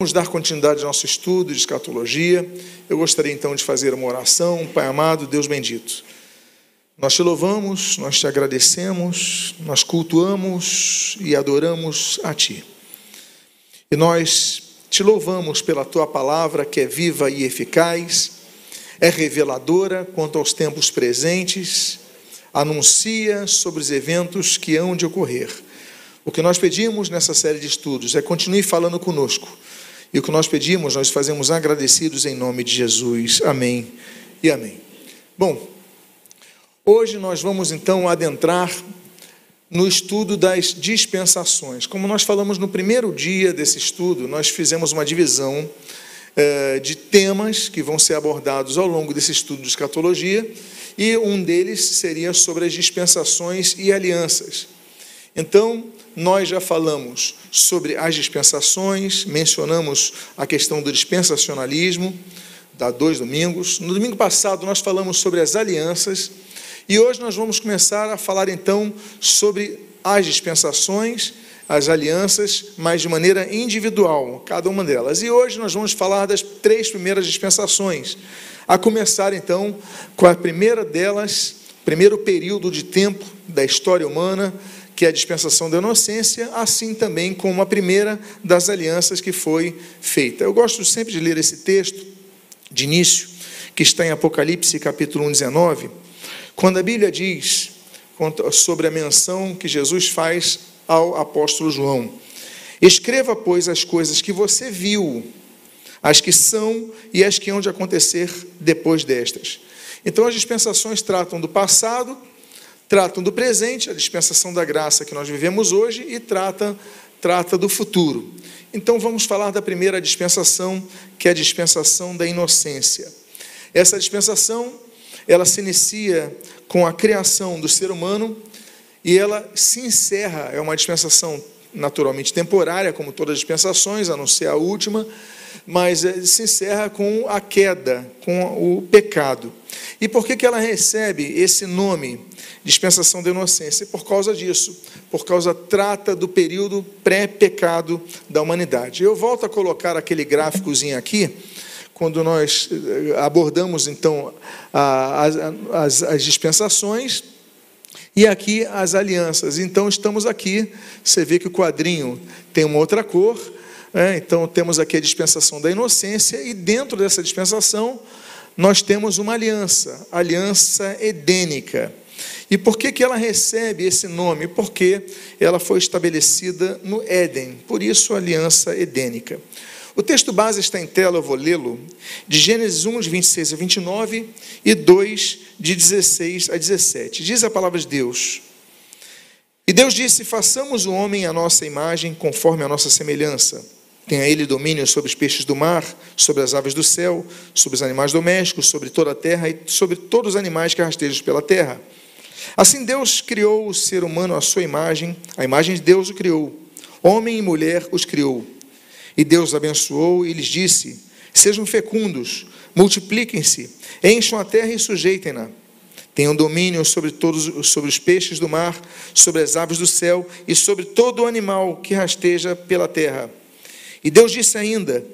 Vamos dar continuidade ao nosso estudo de escatologia. Eu gostaria então de fazer uma oração. Pai amado, Deus bendito. Nós te louvamos, nós te agradecemos, nós cultuamos e adoramos a Ti. E nós te louvamos pela Tua palavra que é viva e eficaz, é reveladora quanto aos tempos presentes, anuncia sobre os eventos que hão de ocorrer. O que nós pedimos nessa série de estudos é continue falando conosco e o que nós pedimos, nós fazemos agradecidos em nome de Jesus. Amém e amém. Bom, hoje nós vamos então adentrar no estudo das dispensações. Como nós falamos no primeiro dia desse estudo, nós fizemos uma divisão eh, de temas que vão ser abordados ao longo desse estudo de escatologia, e um deles seria sobre as dispensações e alianças. Então, nós já falamos sobre as dispensações, mencionamos a questão do dispensacionalismo, da dois domingos. No domingo passado, nós falamos sobre as alianças, e hoje nós vamos começar a falar então sobre as dispensações, as alianças, mas de maneira individual, cada uma delas. E hoje nós vamos falar das três primeiras dispensações, a começar então com a primeira delas, primeiro período de tempo da história humana, que é a dispensação da inocência, assim também como a primeira das alianças que foi feita. Eu gosto sempre de ler esse texto de início, que está em Apocalipse capítulo 1, 19, quando a Bíblia diz sobre a menção que Jesus faz ao apóstolo João. Escreva, pois, as coisas que você viu, as que são e as que hão de acontecer depois destas. Então, as dispensações tratam do passado, tratam do presente, a dispensação da graça que nós vivemos hoje, e trata, trata do futuro. Então vamos falar da primeira dispensação, que é a dispensação da inocência. Essa dispensação, ela se inicia com a criação do ser humano e ela se encerra, é uma dispensação naturalmente temporária, como todas as dispensações, a não ser a última, mas eh, se encerra com a queda, com o pecado. E por que, que ela recebe esse nome, dispensação da inocência? Por causa disso, por causa trata do período pré-pecado da humanidade. Eu volto a colocar aquele gráficozinho aqui, quando nós eh, abordamos então as, as, as dispensações e aqui as alianças. Então estamos aqui, você vê que o quadrinho tem uma outra cor, é, então, temos aqui a dispensação da inocência, e dentro dessa dispensação, nós temos uma aliança, aliança edênica. E por que, que ela recebe esse nome? Porque ela foi estabelecida no Éden, por isso aliança edênica. O texto base está em tela, eu vou lê-lo, de Gênesis 1, de 26 a 29 e 2, de 16 a 17. Diz a palavra de Deus: E Deus disse: Façamos o homem à nossa imagem, conforme a nossa semelhança Tenha ele domínio sobre os peixes do mar, sobre as aves do céu, sobre os animais domésticos, sobre toda a terra e sobre todos os animais que rastejam pela terra. Assim Deus criou o ser humano à sua imagem, a imagem de Deus o criou. Homem e mulher os criou. E Deus abençoou e lhes disse: Sejam fecundos, multipliquem-se, encham a terra e sujeitem-na. Tenham domínio sobre todos sobre os peixes do mar, sobre as aves do céu e sobre todo o animal que rasteja pela terra e Deus disse ainda: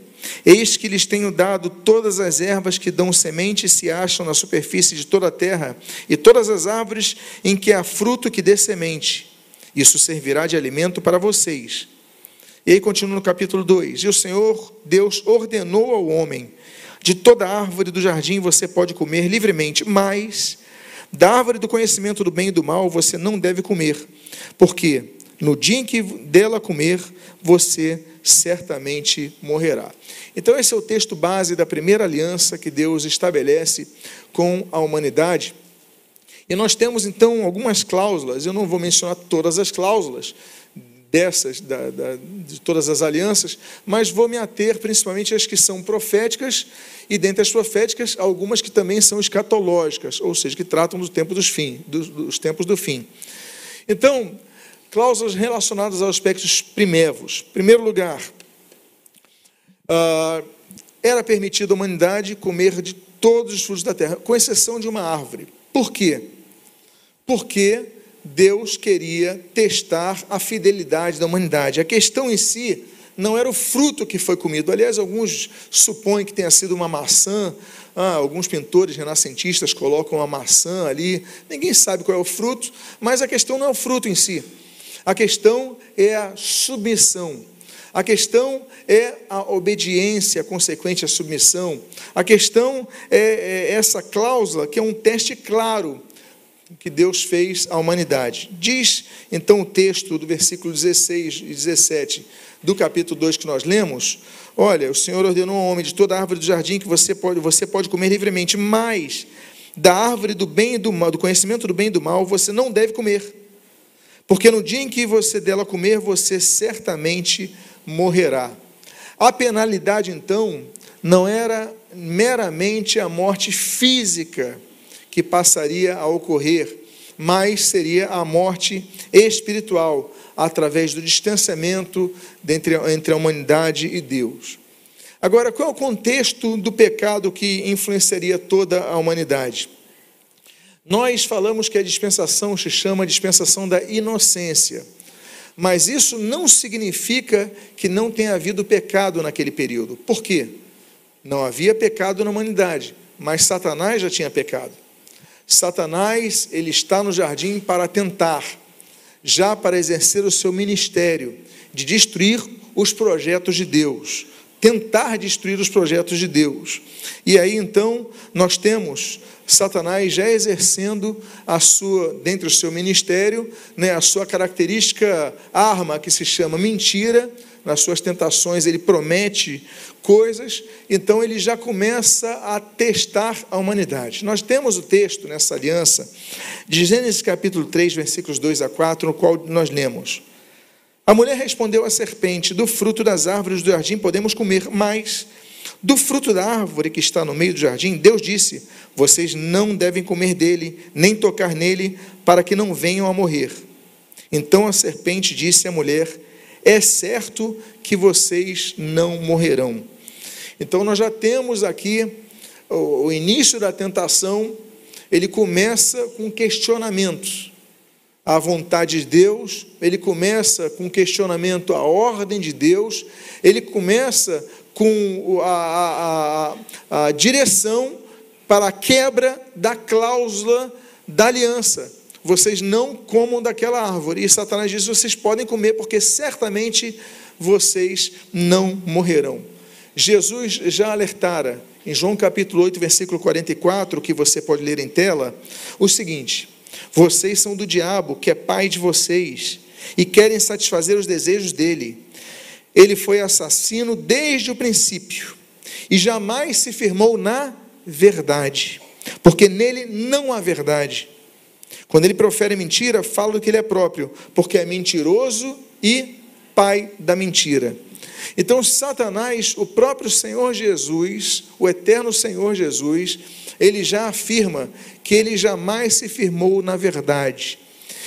Eis que lhes tenho dado todas as ervas que dão semente e se acham na superfície de toda a terra, e todas as árvores em que há fruto que dê semente. Isso servirá de alimento para vocês. E aí continua no capítulo 2: E o Senhor Deus ordenou ao homem: De toda árvore do jardim você pode comer livremente, mas da árvore do conhecimento do bem e do mal você não deve comer, porque no dia em que dela comer, você certamente morrerá. Então, esse é o texto base da primeira aliança que Deus estabelece com a humanidade. E nós temos então algumas cláusulas, eu não vou mencionar todas as cláusulas dessas, da, da, de todas as alianças, mas vou me ater principalmente às que são proféticas e dentre as proféticas, algumas que também são escatológicas, ou seja, que tratam do tempo dos fim, dos, dos tempos do fim. Então, cláusulas relacionadas aos aspectos primevos. Em primeiro lugar, uh, era permitido à humanidade comer de todos os frutos da terra, com exceção de uma árvore. Por quê? Porque Deus queria testar a fidelidade da humanidade. A questão em si não era o fruto que foi comido. Aliás, alguns supõem que tenha sido uma maçã. Ah, alguns pintores renascentistas colocam uma maçã ali. Ninguém sabe qual é o fruto, mas a questão não é o fruto em si. A questão é a submissão. A questão é a obediência consequente à submissão. A questão é, é essa cláusula, que é um teste claro que Deus fez à humanidade. Diz então o texto do versículo 16 e 17 do capítulo 2 que nós lemos: Olha, o Senhor ordenou ao homem de toda árvore do jardim que você pode, você pode comer livremente, mas da árvore do bem e do mal, do conhecimento do bem e do mal, você não deve comer. Porque no dia em que você dela comer, você certamente morrerá. A penalidade, então, não era meramente a morte física que passaria a ocorrer, mas seria a morte espiritual, através do distanciamento entre, a humanidade e Deus. Agora, qual é o contexto do pecado que influenciaria toda a humanidade? Nós falamos que a dispensação se chama dispensação da inocência, mas isso não significa que não tenha havido pecado naquele período. Por quê? Não havia pecado na humanidade, mas Satanás já tinha pecado. Satanás, ele está no jardim para tentar, já para exercer o seu ministério de destruir os projetos de Deus, tentar destruir os projetos de Deus. E aí então nós temos Satanás já exercendo a sua dentro do seu ministério, né, a sua característica arma que se chama mentira, nas suas tentações ele promete coisas, então ele já começa a testar a humanidade. Nós temos o texto nessa aliança de Gênesis capítulo 3, versículos 2 a 4, no qual nós lemos: A mulher respondeu à serpente: Do fruto das árvores do jardim podemos comer, mas do fruto da árvore que está no meio do jardim, Deus disse: Vocês não devem comer dele, nem tocar nele, para que não venham a morrer. Então a serpente disse à mulher: É certo que vocês não morrerão. Então nós já temos aqui o, início da tentação, ele começa com questionamentos. A vontade de Deus, ele começa com questionamento à ordem de Deus, ele começa com a, a, a, a direção para a quebra da cláusula da aliança. Vocês não comam daquela árvore. E Satanás diz: vocês podem comer, porque certamente vocês não morrerão. Jesus já alertara em João capítulo 8, versículo 44, que você pode ler em tela, o seguinte: Vocês são do diabo, que é pai de vocês, e querem satisfazer os desejos dele. Ele foi assassino desde o princípio e jamais se firmou na verdade, porque nele não há verdade. Quando ele profere mentira, fala do que ele é próprio, porque é mentiroso e pai da mentira. Então, Satanás, o próprio Senhor Jesus, o eterno Senhor Jesus, ele já afirma que ele jamais se firmou na verdade.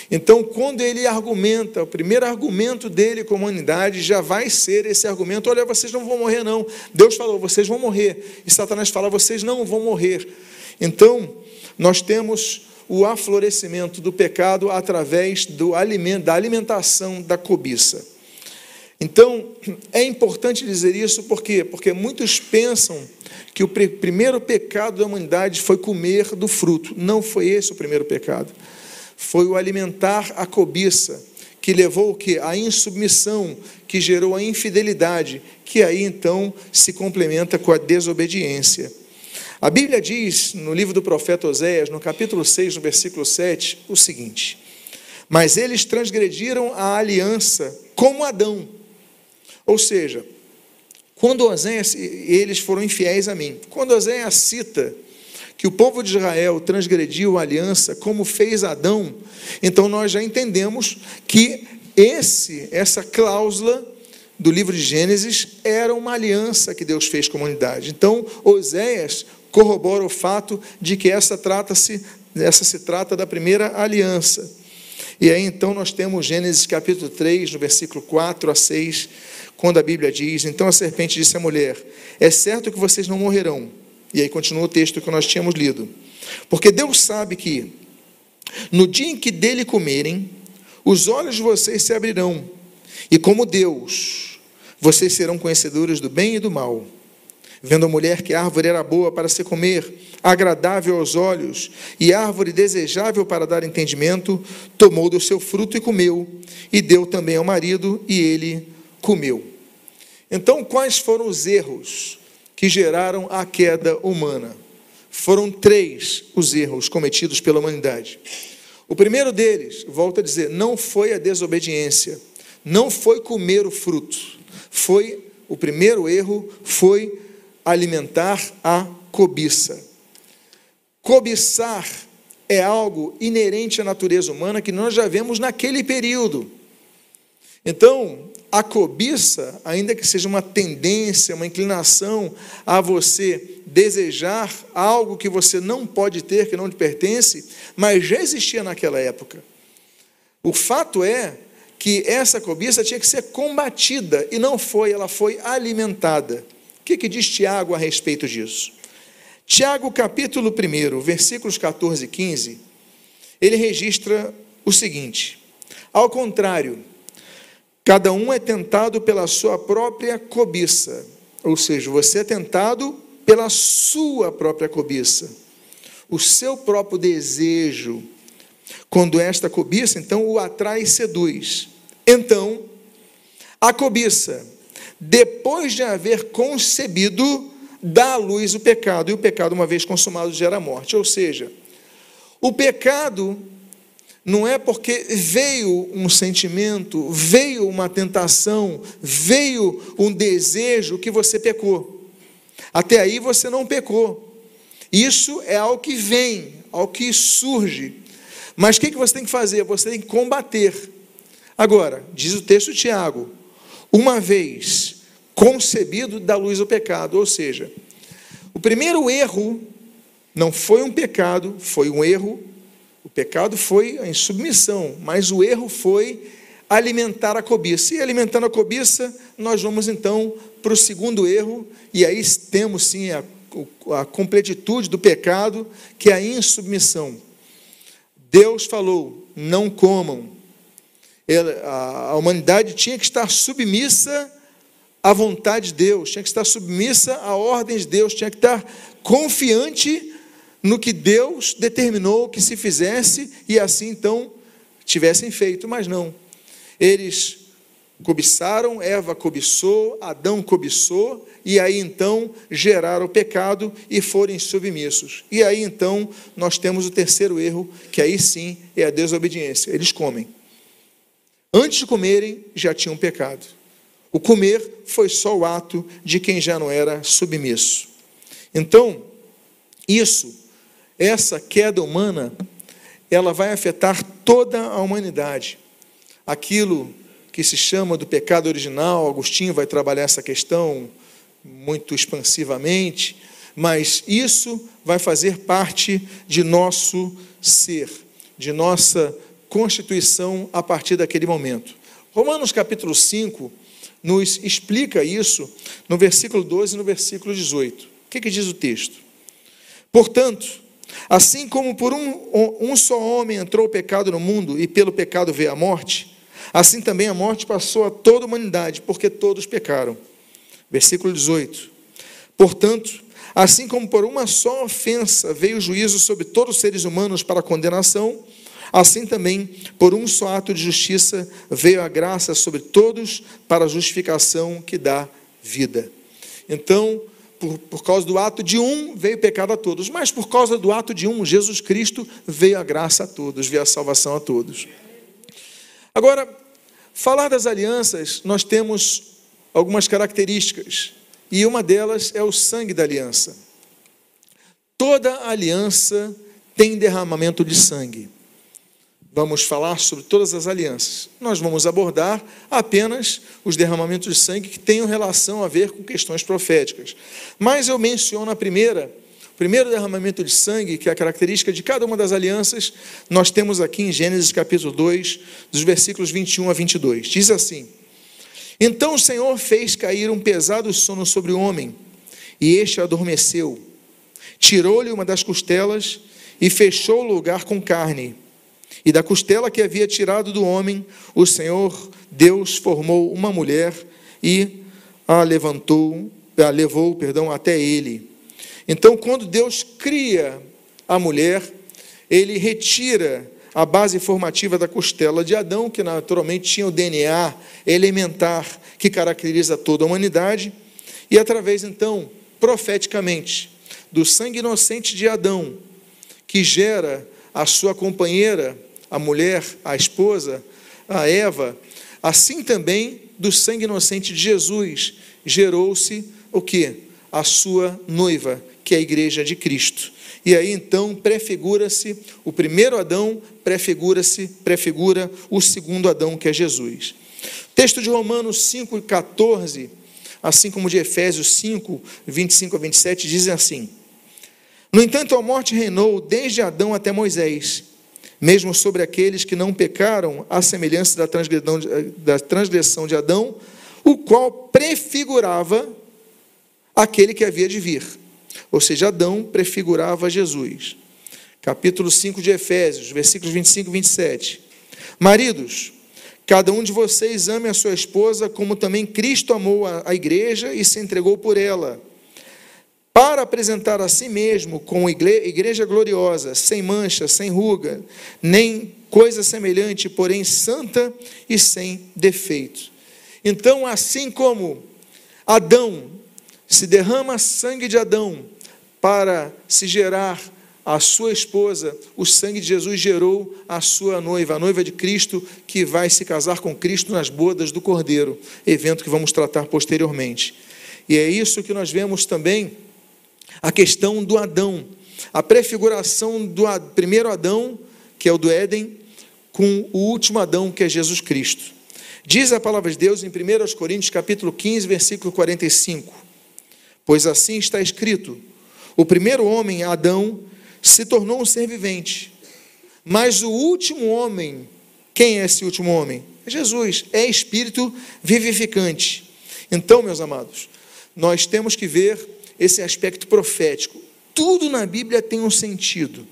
Então, quando ele argumenta, o primeiro argumento dele com a humanidade já vai ser esse argumento: olha, vocês não vão morrer, não. Deus falou, vocês vão morrer. E Satanás fala, vocês não vão morrer. Então, nós temos o aflorescimento do pecado através do alimento, da alimentação da cobiça. Então, é importante dizer isso por quê? Porque muitos pensam que o primeiro pecado da humanidade foi comer do fruto. Não foi esse o primeiro pecado. Foi o alimentar a cobiça, que levou o que? A insubmissão, que gerou a infidelidade, que aí então se complementa com a desobediência. A Bíblia diz no livro do profeta Oséias, no capítulo 6, no versículo 7, o seguinte: Mas eles transgrediram a aliança como Adão ou seja, quando Oséias, eles foram infiéis a mim. Quando Oséias cita que o povo de Israel transgrediu a aliança como fez Adão, então nós já entendemos que esse, essa cláusula do livro de Gênesis era uma aliança que Deus fez com a humanidade. Então, Oséias corrobora o fato de que essa trata-se essa se trata da primeira aliança. E aí então nós temos Gênesis capítulo 3, no versículo 4 a 6, quando a Bíblia diz: Então a serpente disse à mulher: É certo que vocês não morrerão. E aí continua o texto que nós tínhamos lido. Porque Deus sabe que, no dia em que dele comerem, os olhos de vocês se abrirão, e como Deus, Vocês serão conhecedores do bem e do mal. Vendo a mulher que a árvore era boa para se comer, agradável aos olhos e árvore desejável para dar entendimento, tomou do seu fruto e comeu, e deu também ao marido, e ele comeu. Então, quais foram os erros que geraram a queda humana? Foram três os erros cometidos pela humanidade. O primeiro deles, volto a dizer, não foi a desobediência, não foi comer o fruto, foi o primeiro erro foi alimentar a cobiça. Cobiçar é algo inerente à natureza humana que nós já vemos naquele período. Então, a cobiça, ainda que seja uma tendência, uma inclinação a você desejar algo que você não pode ter, que não lhe pertence, mas já existia naquela época. O fato é que essa cobiça tinha que ser combatida e não foi, ela foi alimentada que, que diz Tiago a respeito disso? Tiago, capítulo 1, versículos 14 e 15, ele registra o seguinte: Ao contrário, cada um é tentado pela sua própria cobiça, ou seja, você é tentado pela sua própria cobiça, o seu próprio desejo. Quando esta cobiça, então, o atrai e seduz. Então, a cobiça depois de haver concebido, dá à luz o pecado, e o pecado, uma vez consumado, gera morte. Ou seja, o pecado não é porque veio um sentimento, veio uma tentação, veio um desejo que você pecou. Até aí você não pecou. Isso é algo que vem, algo que surge. Mas o que você tem que fazer? Você tem que combater. Agora, diz o texto de Tiago: uma vez concebido da luz do pecado. Ou seja, o primeiro erro não foi um pecado, foi um erro. O pecado foi a insubmissão, mas o erro foi alimentar a cobiça. E alimentando a cobiça, nós vamos então para o segundo erro, e aí temos sim a, a completitude do pecado, que é a insubmissão. Deus falou: não comam, a humanidade tinha que estar submissa à vontade de Deus, tinha que estar submissa à ordem de Deus, tinha que estar confiante no que Deus determinou que se fizesse e assim então tivessem feito, mas não. Eles cobiçaram, Eva cobiçou, Adão cobiçou, e aí então geraram o pecado e forem submissos. E aí então nós temos o terceiro erro, que aí sim é a desobediência. Eles comem. Antes de comerem, já tinham pecado. O comer foi só o ato de quem já não era submisso. Então, isso, essa queda humana, ela vai afetar toda a humanidade. Aquilo que se chama do pecado original, Agostinho vai trabalhar essa questão muito expansivamente, mas isso vai fazer parte de nosso ser, de nossa constituição a partir daquele momento. Romanos capítulo 5 nos explica isso no versículo 12 e no versículo 18. O que, que diz o texto? Portanto, assim como por um, um só homem entrou o pecado no mundo e pelo pecado veio a morte, assim também a morte passou a toda a humanidade, porque todos pecaram. Versículo 18. Portanto, assim como por uma só ofensa veio o juízo sobre todos os seres humanos para condenação, Assim também, por um só ato de justiça, veio a graça sobre todos para a justificação que dá vida. Então, por, por causa do ato de um, veio pecado a todos, mas por causa do ato de um, Jesus Cristo, veio a graça a todos, veio a salvação a todos. Agora, falar das alianças, nós temos algumas características, e uma delas é o sangue da aliança. Toda aliança tem derramamento de sangue vamos falar sobre todas as alianças. Nós vamos abordar apenas os derramamentos de sangue que tenham relação a ver com questões proféticas. Mas eu menciono a primeira, o primeiro derramamento de sangue, que é a característica de cada uma das alianças, nós temos aqui em Gênesis capítulo 2, dos versículos 21 a 22. Diz assim: Então o Senhor fez cair um pesado sono sobre o homem, e este adormeceu. Tirou-lhe uma das costelas e fechou o lugar com carne e da costela que havia tirado do homem, o Senhor Deus formou uma mulher e a levantou, a levou, perdão, até ele. Então, quando Deus cria a mulher, ele retira a base formativa da costela de Adão, que naturalmente tinha o DNA elementar que caracteriza toda a humanidade, e através então, profeticamente, do sangue inocente de Adão, que gera a sua companheira, a mulher, a esposa, a Eva, assim também do sangue inocente de Jesus gerou-se o que? A sua noiva, que é a igreja de Cristo. E aí então prefigura-se o primeiro Adão, prefigura-se, prefigura o segundo Adão, que é Jesus. Texto de Romanos 5:14, assim como de Efésios 5, 25 a 27, dizem assim: No entanto, a morte reinou desde Adão até Moisés, mesmo sobre aqueles que não pecaram, à semelhança da transgressão de, da transgressão de Adão, o qual prefigurava aquele que havia de vir. Ou seja, Adão prefigurava Jesus. Capítulo 5 de Efésios, versículos 25 e 27. Maridos, cada um de vocês ame a sua esposa como também Cristo amou a, igreja e se entregou por ela, para apresentar a si mesmo como igreja gloriosa, sem mancha, sem ruga, nem coisa semelhante, porém santa e sem defeito. Então, assim como Adão se derrama sangue de Adão para se gerar a sua esposa, o sangue de Jesus gerou a sua noiva, a noiva de Cristo, que vai se casar com Cristo nas bodas do Cordeiro, evento que vamos tratar posteriormente. E é isso que nós vemos também a questão do Adão, a prefiguração do primeiro Adão, que é o do Éden, com o último Adão, que é Jesus Cristo. Diz a palavra de Deus em 1 Coríntios capítulo 15, versículo 45. Pois assim está escrito: o primeiro homem, Adão, se tornou um ser vivente, mas o último homem, quem é esse último homem? É Jesus, é espírito vivificante. Então, meus amados, nós temos que ver esse aspecto profético. Tudo na Bíblia tem um sentido.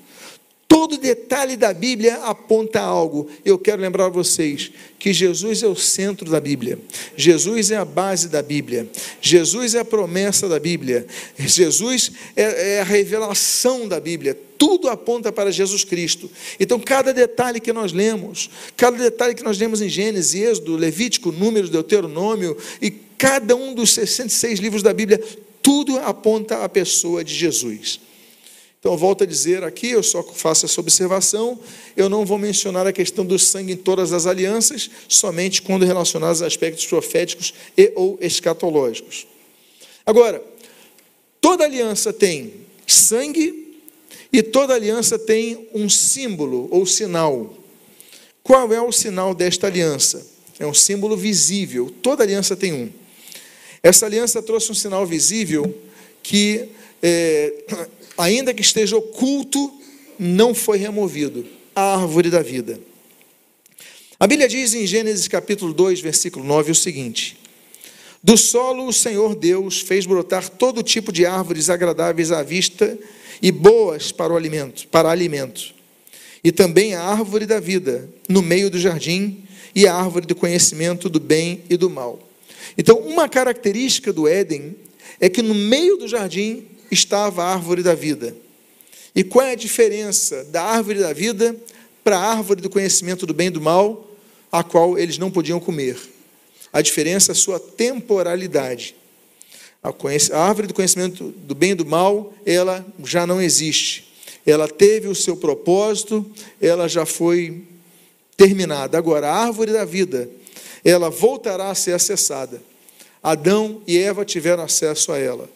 Todo detalhe da Bíblia aponta algo. Eu quero lembrar vocês que Jesus é o centro da Bíblia. Jesus é a base da Bíblia. Jesus é a promessa da Bíblia. Jesus é, é a revelação da Bíblia. Tudo aponta para Jesus Cristo. Então, cada detalhe que nós lemos, cada detalhe que nós lemos em Gênesis, Êxodo, Levítico, Números, Deuteronômio e cada um dos 66 livros da Bíblia, tudo aponta à pessoa de Jesus. Então, volto a dizer aqui, eu só faço essa observação, eu não vou mencionar a questão do sangue em todas as alianças, somente quando relacionados a aspectos proféticos e ou escatológicos. Agora, toda aliança tem sangue e toda aliança tem um símbolo ou sinal. Qual é o sinal desta aliança? É um símbolo visível. Toda aliança tem um. Essa aliança trouxe um sinal visível que é, ainda que esteja oculto, não foi removido a árvore da vida. A Bíblia diz em Gênesis capítulo 2, versículo 9 o seguinte: Do solo o Senhor Deus fez brotar todo tipo de árvores agradáveis à vista e boas para o alimento, para alimento. E também a árvore da vida no meio do jardim e a árvore do conhecimento do bem e do mal. Então, uma característica do Éden é que no meio do jardim estava a árvore da vida. E qual é a diferença da árvore da vida para a árvore do conhecimento do bem e do mal, a qual eles não podiam comer? A diferença é a sua temporalidade. A árvore do conhecimento do bem e do mal, ela já não existe. Ela teve o seu propósito, ela já foi terminada. Agora, a árvore da vida, ela voltará a ser acessada. Adão e Eva tiveram acesso a ela.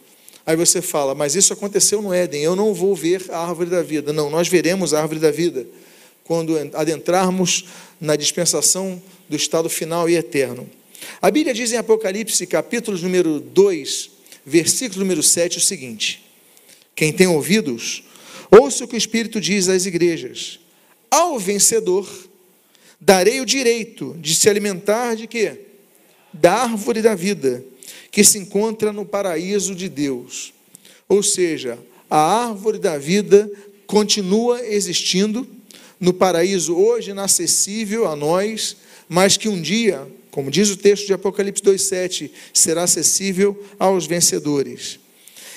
Aí você fala, mas isso aconteceu no Éden, eu não vou ver a árvore da vida. Não, nós veremos a árvore da vida quando adentrarmos na dispensação do estado final e eterno. A Bíblia diz em Apocalipse, capítulo número 2, versículo número 7, o seguinte: Quem tem ouvidos, ouça o que o Espírito diz às igrejas. Ao vencedor, darei o direito de se alimentar de quê? Da árvore da vida que se encontra no paraíso de Deus. Ou seja, a árvore da vida continua existindo no paraíso hoje inacessível a nós, mas que um dia como diz o texto de Apocalipse 2,7, será acessível aos vencedores.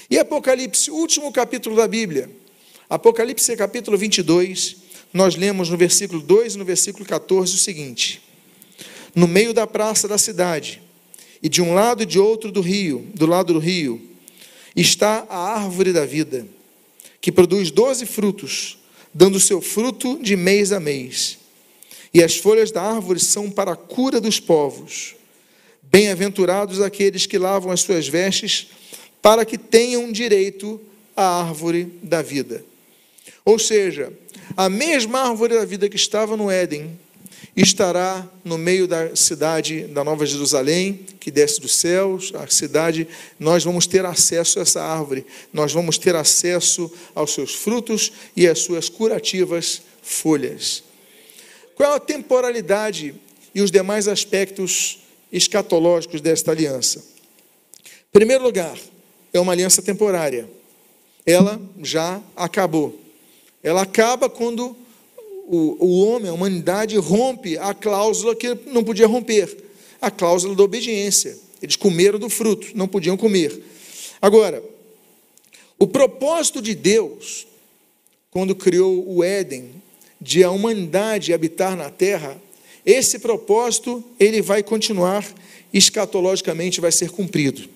E Apocalipse, último capítulo da Bíblia, Apocalipse capítulo 22, nós lemos no versículo 2 e no versículo 14 o seguinte: No meio da praça da cidade, e de um lado e de outro do rio, do lado do rio, está a árvore da vida, que produz doze frutos, dando seu fruto de mês a mês. E as folhas da árvore são para a cura dos povos. Bem-aventurados aqueles que lavam as suas vestes, para que tenham direito à árvore da vida. Ou seja, a mesma árvore da vida que estava no Éden estará no meio da cidade da Nova Jerusalém, que desce dos céus, a cidade, nós vamos ter acesso a essa árvore, nós vamos ter acesso aos seus frutos e às suas curativas folhas. Qual é a temporalidade e os demais aspectos escatológicos desta aliança? Em primeiro lugar, é uma aliança temporária. Ela já acabou. Ela acaba quando o, o homem, a humanidade, rompe a cláusula que não podia romper a cláusula da obediência. Eles comeram do fruto, não podiam comer. Agora, o propósito de Deus, quando criou o Éden, de a humanidade habitar na terra, esse propósito ele vai continuar escatologicamente vai ser cumprido.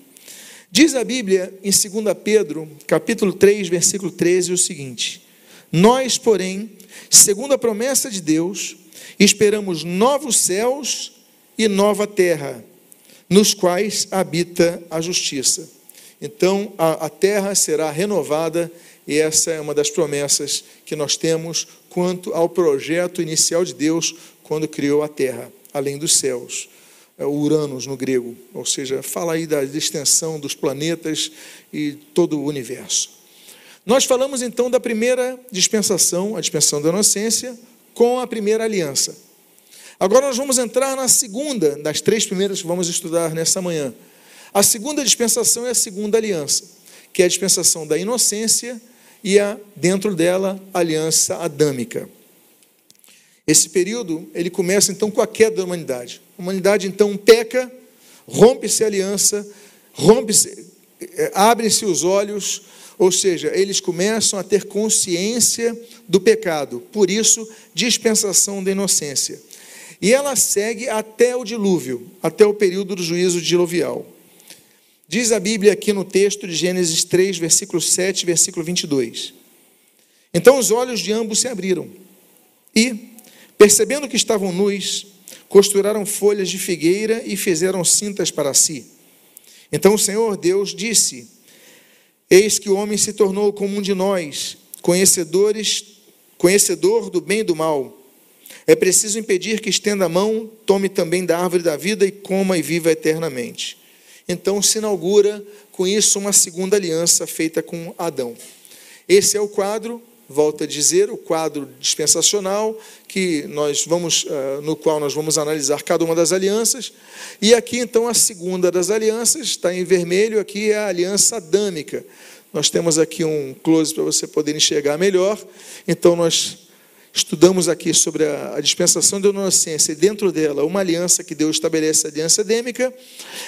Diz a Bíblia em 2 Pedro, capítulo 3, versículo 13, o seguinte: Nós, porém, segundo a promessa de Deus, esperamos novos céus e nova terra, nos quais habita a justiça. Então, a, a terra será renovada, e essa é uma das promessas que nós temos quanto ao projeto inicial de Deus quando criou a terra, além dos céus. É o Uranus no grego, ou seja, fala aí da extensão dos planetas e todo o universo. Nós falamos então da primeira dispensação, a dispensação da inocência, com a primeira aliança. Agora nós vamos entrar na segunda, das três primeiras que vamos estudar nessa manhã. A segunda dispensação é a segunda aliança, que é a dispensação da inocência e a, dentro dela, a aliança adâmica. Esse período, ele começa então com a queda da humanidade. A humanidade então peca, rompe-se a aliança, rompe-se, é, abrem-se os olhos, ou seja, eles começam a ter consciência do pecado, por isso, dispensação da inocência. E ela segue até o dilúvio, até o período do juízo diluvial. Diz a Bíblia aqui no texto de Gênesis 3, versículo 7, versículo 22. Então os olhos de ambos se abriram e, percebendo que estavam nus, costuraram folhas de figueira e fizeram cintas para si. Então o Senhor Deus disse: Eis que o homem se tornou como um de nós, conhecedores, conhecedor do bem e do mal. É preciso impedir que estenda a mão, tome também da árvore da vida e coma e viva eternamente. Então se inaugura com isso uma segunda aliança feita com Adão. Esse é o quadro, volto a dizer, o quadro dispensacional que nós vamos, eh, no qual nós vamos analisar cada uma das alianças. E aqui então a segunda das alianças está em vermelho, aqui é a aliança adâmica. Nós temos aqui um close para você poder enxergar melhor. Então nós estudamos aqui sobre a, a, dispensação da inocência e dentro dela uma aliança que Deus estabelece, a aliança edêmica,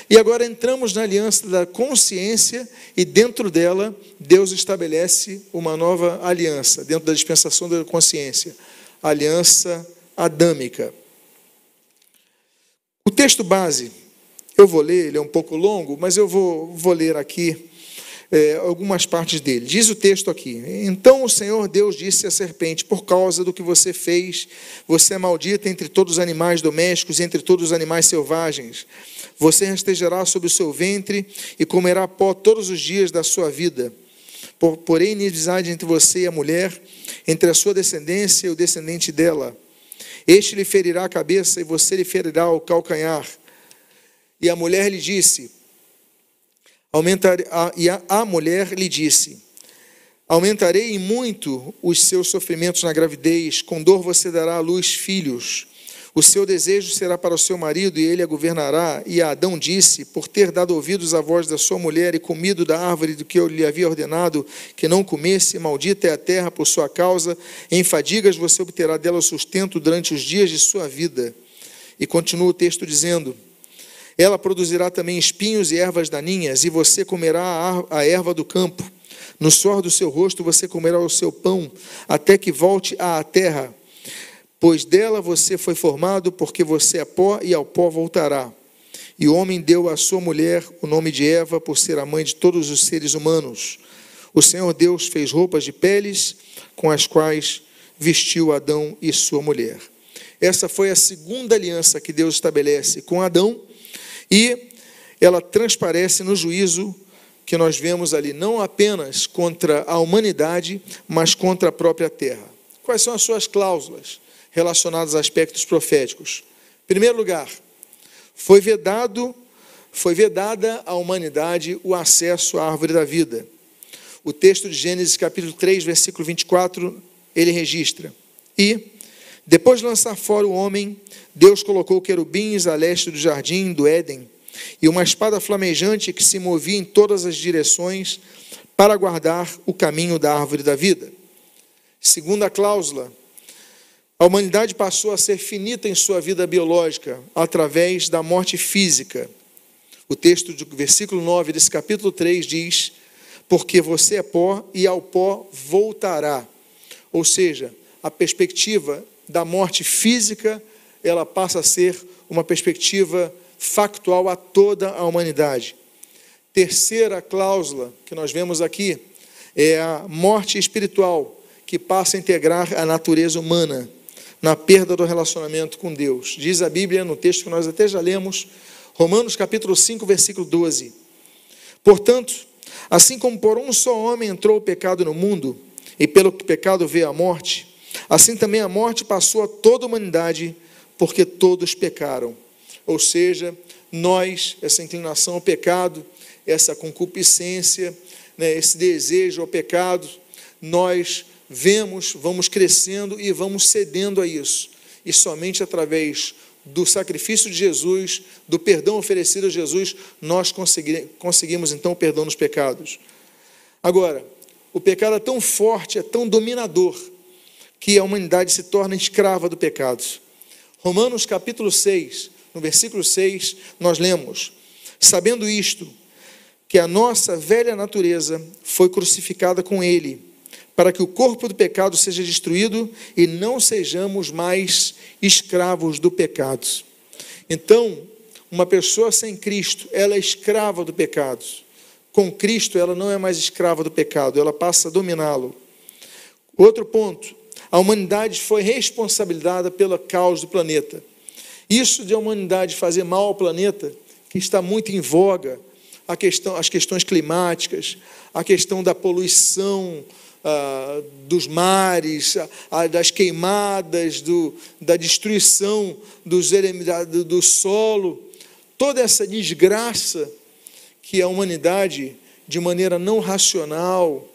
e agora entramos na aliança da consciência e dentro dela Deus estabelece uma nova aliança, dentro da dispensação da consciência, a aliança adâmica. O texto base, eu vou ler, ele é um pouco longo, mas eu vou, vou ler aqui é, algumas partes dele. Diz o texto aqui: Então o Senhor Deus disse à serpente: Por causa do que você fez, você é maldita entre todos os animais domésticos, entre todos os animais selvagens. Você restejará sobre o seu ventre e comerá pó todos os dias da sua vida. Porém, inimizade entre você e a mulher, entre a sua descendência e o descendente dela. Este lhe ferirá a cabeça e você lhe ferirá o calcanhar. E a mulher lhe disse: Aumentar, e a, a mulher lhe disse: Aumentarei em muito os seus sofrimentos na gravidez, com dor você dará à luz filhos. O seu desejo será para o seu marido e ele a governará. E Adão disse: Por ter dado ouvidos à voz da sua mulher e comido da árvore do que eu lhe havia ordenado que não comesse, maldita é a terra por sua causa, em fadigas você obterá dela o sustento durante os dias de sua vida E continua o texto dizendo: Ela produzirá também espinhos e ervas daninhas, e você comerá a erva do campo. No suor do seu rosto você comerá o seu pão, até que volte à terra, pois dela você foi formado, porque você é pó e ao pó voltará. E o homem deu à sua mulher o nome de Eva, por ser a mãe de todos os seres humanos. O Senhor Deus fez roupas de peles com as quais vestiu Adão e sua mulher. Essa foi a segunda aliança que Deus estabelece com Adão e ela transparece no juízo que nós vemos ali, não apenas contra a humanidade, mas contra a própria terra. Quais são as suas cláusulas relacionadas a aspectos proféticos? Em primeiro lugar, foi vedado, foi vedada à humanidade o acesso à árvore da vida. O texto de Gênesis capítulo 3, versículo 24, ele registra: "E depois de lançar fora o homem, Deus colocou querubins a leste do jardim do Éden, e uma espada flamejante que se movia em todas as direções para guardar o caminho da árvore da vida. Segunda cláusula, a humanidade passou a ser finita em sua vida biológica através da morte física. O texto do versículo 9 desse capítulo 3 diz: Porque você é pó e ao pó voltará. Ou seja, a perspectiva da morte física, ela passa a ser uma perspectiva factual a toda a humanidade. Terceira cláusula que nós vemos aqui é a morte espiritual, que passa a integrar a natureza humana na perda do relacionamento com Deus. Diz a Bíblia, no texto que nós até já lemos, Romanos capítulo 5, versículo 12. Portanto, assim como por um só homem entrou o pecado no mundo, e pelo pecado veio a morte, assim também a morte passou a toda a humanidade, porque todos pecaram. Ou seja, nós, essa inclinação ao pecado, essa concupiscência, né, esse desejo ao pecado, nós vemos, vamos crescendo e vamos cedendo a isso. E somente através do sacrifício de Jesus, do perdão oferecido a Jesus, nós conseguimos então o perdão dos pecados. Agora, o pecado é tão forte, é tão dominador, que a humanidade se torna escrava do pecado. Romanos capítulo 6, no versículo 6, nós lemos: Sabendo isto, que a nossa velha natureza foi crucificada com ele para que o corpo do pecado seja destruído e não sejamos mais escravos do pecado. Então, uma pessoa sem Cristo, ela é escrava do pecado. Com Cristo, ela não é mais escrava do pecado, ela passa a dominá-lo. Outro ponto, a humanidade foi responsabilizada pela causa do planeta. Isso de a humanidade fazer mal ao planeta, que está muito em voga, a questão, as questões climáticas, a questão da poluição, ah, dos mares, ah, das queimadas, do, da destruição dos, do, do solo, toda essa desgraça que a humanidade, de maneira não racional,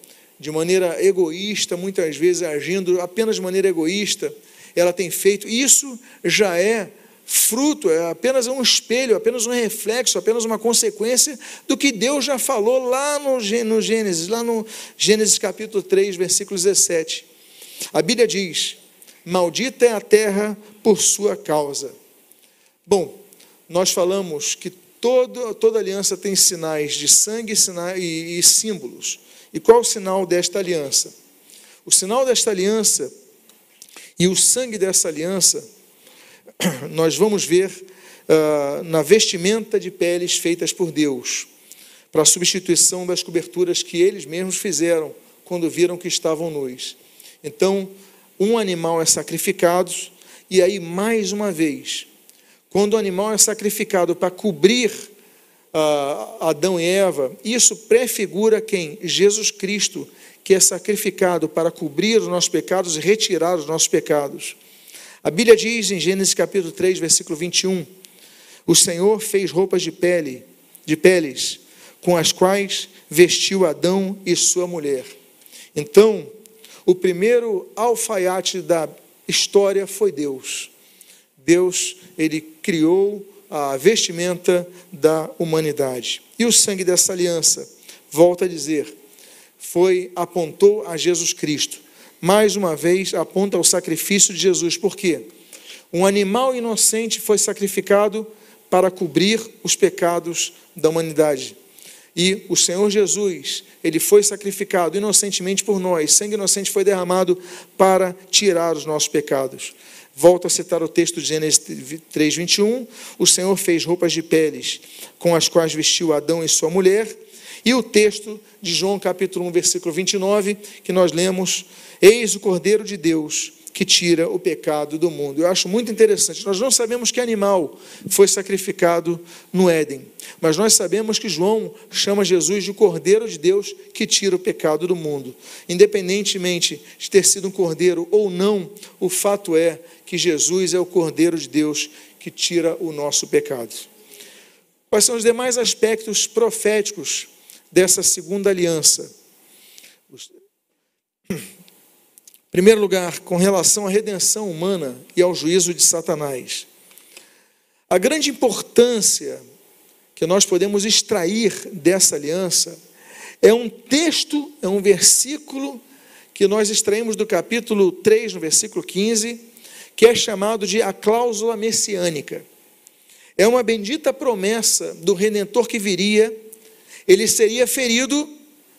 de maneira egoísta, muitas vezes agindo apenas de maneira egoísta, ela tem feito, isso já é fruto, é apenas um espelho, apenas um reflexo, apenas uma consequência do que Deus já falou lá no, no Gênesis, lá no Gênesis capítulo 3, versículo 17. A Bíblia diz: Maldita é a terra por sua causa. Bom, nós falamos que todo, toda aliança tem sinais de sangue sinais, e, e símbolos. E qual o sinal desta aliança? O sinal desta aliança e o sangue dessa aliança nós vamos ver uh, na vestimenta de peles feitas por Deus, para a substituição das coberturas que eles mesmos fizeram quando viram que estavam nus. Então, um animal é sacrificado, e aí, mais uma vez, quando o animal é sacrificado para cobrir Adão e Eva, isso prefigura quem? Jesus Cristo, que é sacrificado para cobrir os nossos pecados e retirar os nossos pecados. A Bíblia diz em Gênesis capítulo 3, versículo 21, o Senhor fez roupas de pele, de peles, com as quais vestiu Adão e sua mulher. Então, o primeiro alfaiate da história foi Deus. Deus, ele criou a vestimenta da humanidade. E o sangue dessa aliança, volta a dizer, foi apontou a Jesus Cristo mais uma vez aponta ao sacrifício de Jesus. Por quê? Um animal inocente foi sacrificado para cobrir os pecados da humanidade. E o Senhor Jesus, ele foi sacrificado inocentemente por nós, sangue inocente foi derramado para tirar os nossos pecados. Volto a citar o texto de Gênesis 3, 21. O Senhor fez roupas de peles com as quais vestiu Adão e sua mulher. E o texto de João capítulo 1, versículo 29, que nós lemos: Eis o Cordeiro de Deus que tira o pecado do mundo. Eu acho muito interessante. Nós não sabemos que animal foi sacrificado no Éden, mas nós sabemos que João chama Jesus de Cordeiro de Deus que tira o pecado do mundo. Independentemente de ter sido um cordeiro ou não, o fato é que Jesus é o Cordeiro de Deus que tira o nosso pecado. Quais são os demais aspectos proféticos dessa segunda aliança? Primeiro lugar, com relação à redenção humana e ao juízo de Satanás. A grande importância que nós podemos extrair dessa aliança é um texto, é um versículo que nós extraímos do capítulo 3, no versículo 15, que é chamado de a cláusula messiânica. É uma bendita promessa do redentor que viria, ele seria ferido,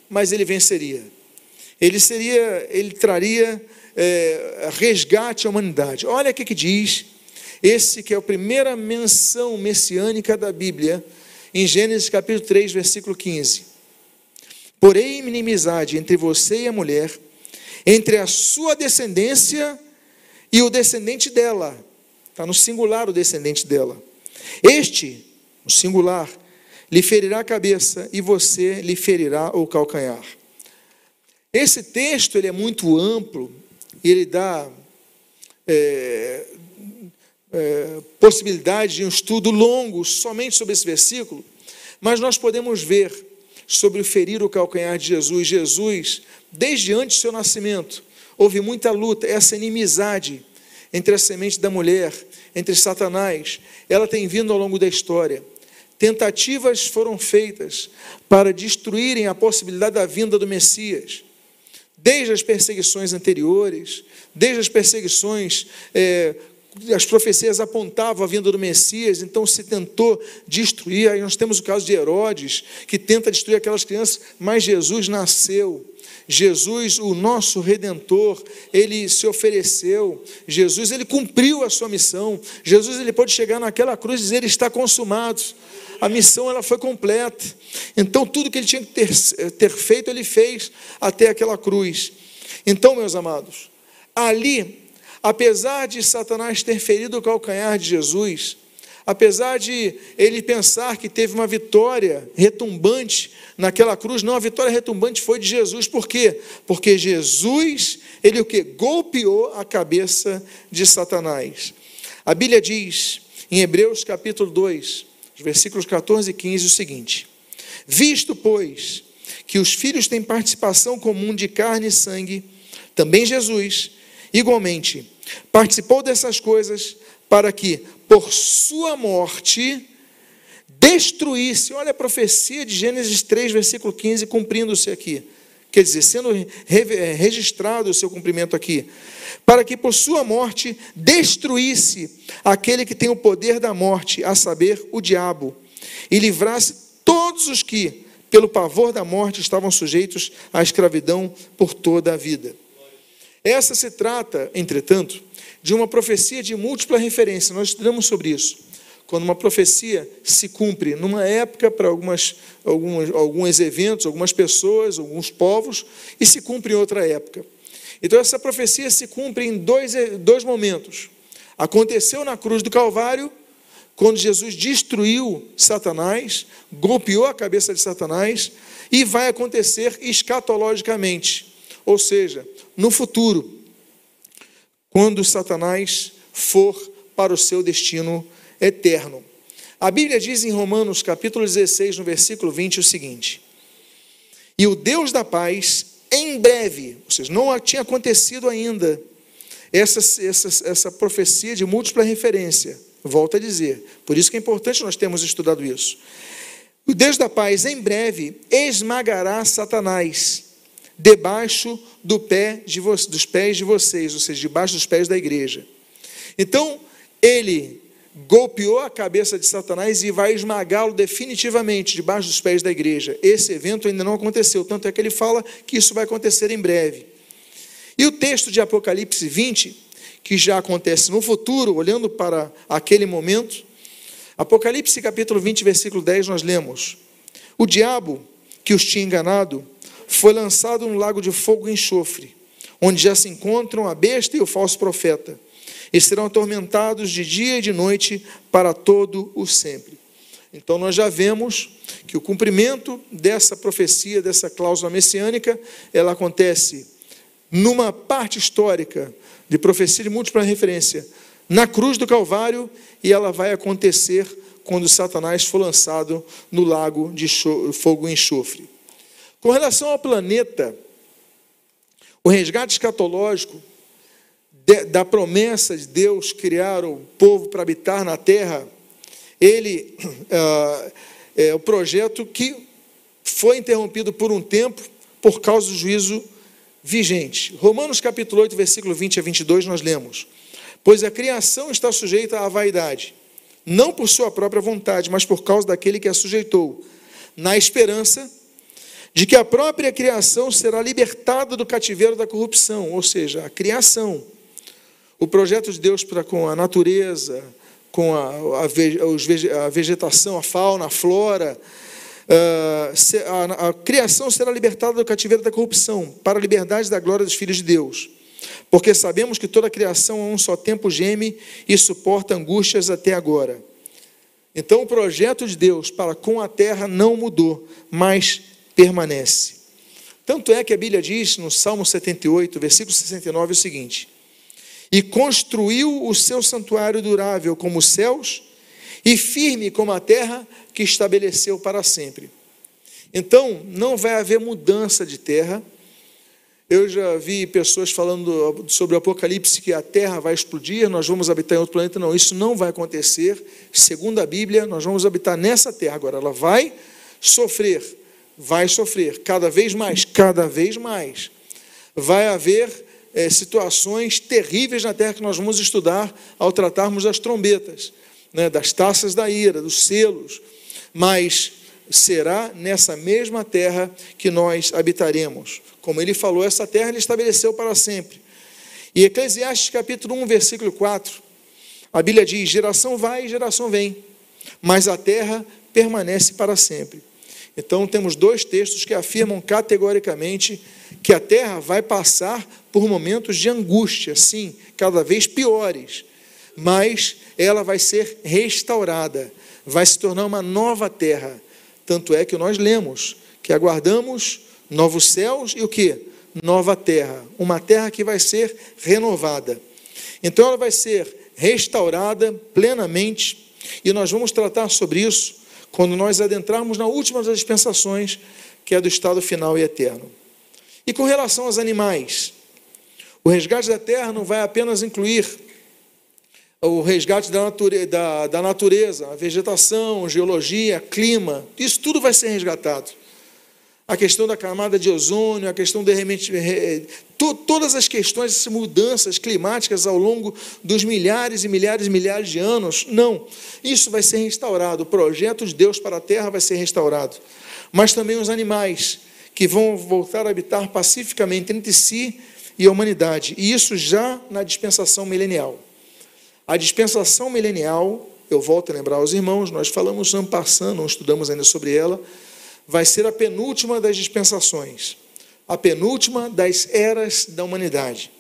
mas ele venceria ele seria, ele traria é, resgate à humanidade. Olha o que, que diz esse que é a primeira menção messiânica da Bíblia, em Gênesis capítulo 3, versículo 15. Porém, inimizade entre você e a mulher, entre a sua descendência e o descendente dela. Está no singular o descendente dela. Este, o singular, lhe ferirá a cabeça e você lhe ferirá o calcanhar. Esse texto ele é muito amplo, ele dá é, é, possibilidade de um estudo longo somente sobre esse versículo, mas nós podemos ver sobre o ferir o calcanhar de Jesus. Jesus, desde antes do seu nascimento, houve muita luta, essa inimizade entre a semente da mulher, entre Satanás, ela tem vindo ao longo da história. Tentativas foram feitas para destruírem a possibilidade da vinda do Messias desde as perseguições anteriores, desde as perseguições, é, as profecias apontavam a vinda do Messias, então se tentou destruir. Aí nós temos o caso de Herodes, que tenta destruir aquelas crianças, mas Jesus nasceu. Jesus, o nosso redentor, ele se ofereceu. Jesus, ele cumpriu a sua missão. Jesus, ele pode chegar naquela cruz e dizer: está consumado a missão ela foi completa. Então, tudo que ele tinha que ter, ter feito, ele fez até aquela cruz. Então, meus amados, ali, apesar de Satanás ter ferido o calcanhar de Jesus, apesar de ele pensar que teve uma vitória retumbante naquela cruz, não, a vitória retumbante foi de Jesus. Por quê? Porque Jesus, ele o que? Golpeou a cabeça de Satanás. A Bíblia diz, em Hebreus capítulo 2, os versículos 14 e 15, o seguinte: Visto, pois, que os filhos têm participação comum de carne e sangue, também Jesus, igualmente, participou dessas coisas para que, por sua morte, destruísse, olha a profecia de Gênesis 3, versículo 15, cumprindo-se aqui. Quer dizer, sendo registrado o seu cumprimento aqui, para que por sua morte destruísse aquele que tem o poder da morte, a saber, o diabo, e livrasse todos os que, pelo pavor da morte, estavam sujeitos à escravidão por toda a vida. Essa se trata, entretanto, de uma profecia de múltipla referência, nós estudamos sobre isso. Quando uma profecia se cumpre numa época para algumas, algumas, alguns eventos, algumas pessoas, alguns povos, e se cumpre em outra época. Então, essa profecia se cumpre em dois, dois momentos. Aconteceu na cruz do Calvário, quando Jesus destruiu Satanás, golpeou a cabeça de Satanás, e vai acontecer escatologicamente, ou seja, no futuro, quando Satanás for para o seu destino eterno. A Bíblia diz em Romanos capítulo 16, no versículo 20, o seguinte: E o Deus da paz em breve, ou seja, não tinha acontecido ainda essa, essa, essa profecia de múltipla referência. Volto a dizer, por isso que é importante nós termos estudado isso. O Deus da paz, em breve, esmagará Satanás debaixo do pé de dos pés de vocês, ou seja, debaixo dos pés da igreja. Então, ele golpeou a cabeça de Satanás e vai esmagá-lo definitivamente debaixo dos pés da igreja. Esse evento ainda não aconteceu, tanto é que ele fala que isso vai acontecer em breve. E o texto de Apocalipse 20, que já acontece no futuro, olhando para aquele momento, Apocalipse capítulo 20, versículo 10, nós lemos: O diabo que os tinha enganado foi lançado no lago de fogo e enxofre, onde já se encontram a besta e o falso profeta, e serão atormentados de dia e de noite para todo o sempre. Então nós já vemos que o cumprimento dessa profecia, dessa cláusula messiânica, ela acontece numa parte histórica de profecia de múltipla referência, na cruz do Calvário, e ela vai acontecer quando Satanás for lançado no lago de fogo e enxofre. Com relação ao planeta, o resgate escatológico da promessa de Deus criar o povo para habitar na terra, ele uh, é o projeto que foi interrompido por um tempo por causa do juízo vigente. Romanos capítulo 8, versículo 20 a 22, nós lemos: Pois a criação está sujeita à vaidade, não por sua própria vontade, mas por causa daquele que a sujeitou, na esperança de que a própria criação será libertada do cativeiro da corrupção, ou seja, a criação. O projeto de Deus para com a natureza, com a, a, a vegetação, a fauna, a flora, ah, a, a criação será libertada do cativeiro da corrupção, para a liberdade da glória dos filhos de Deus. Porque sabemos que toda a criação a um só tempo geme e suporta angústias até agora. Então o projeto de Deus para com a terra não mudou, mas permanece. Tanto é que a Bíblia diz no Salmo 78, versículo 69, o seguinte: E construiu o seu santuário durável como os céus, e firme como a terra que estabeleceu para sempre. Então, não vai haver mudança de terra. Eu já vi pessoas falando sobre o Apocalipse que a Terra vai explodir, nós vamos habitar em outro planeta. Não, isso não vai acontecer. Segundo a Bíblia, nós vamos habitar nessa Terra. Agora, ela vai sofrer vai sofrer cada vez mais, cada vez mais. Vai haver é, situações terríveis na terra que nós vamos estudar ao tratarmos das trombetas, né, das taças da ira, dos selos. Mas será nessa mesma terra que nós habitaremos. Como ele falou, essa terra ele estabeleceu para sempre. E Eclesiastes capítulo 1, versículo 4, a Bíblia diz: geração vai e geração vem, mas a terra permanece para sempre. Então, temos dois textos que afirmam categoricamente que a terra vai passar por momentos de angústia, sim, cada vez piores, mas ela vai ser restaurada, vai se tornar uma nova terra. Tanto é que nós lemos que aguardamos novos céus e o que? Nova terra, uma terra que vai ser renovada. Então ela vai ser restaurada plenamente e nós vamos tratar sobre isso quando nós adentrarmos na última das dispensações, que é do estado final e eterno. E com relação aos animais, o resgate da terra não vai apenas incluir o resgate da natureza, da, da natureza, a vegetação, geologia, clima, isso tudo vai ser resgatado a questão da camada de ozônio, a questão de to, todas as questões, essas mudanças climáticas ao longo dos milhares e milhares e milhares de anos. Não, isso vai ser restaurado. O projeto de Deus para a Terra vai ser restaurado. Mas também os animais que vão voltar a habitar pacificamente entre si e a humanidade. E isso já na dispensação milenial. A dispensação milenial, eu volto a lembrar aos irmãos, nós falamos ano passando, não estudamos ainda sobre ela vai ser a penúltima das dispensações, a penúltima das eras da humanidade.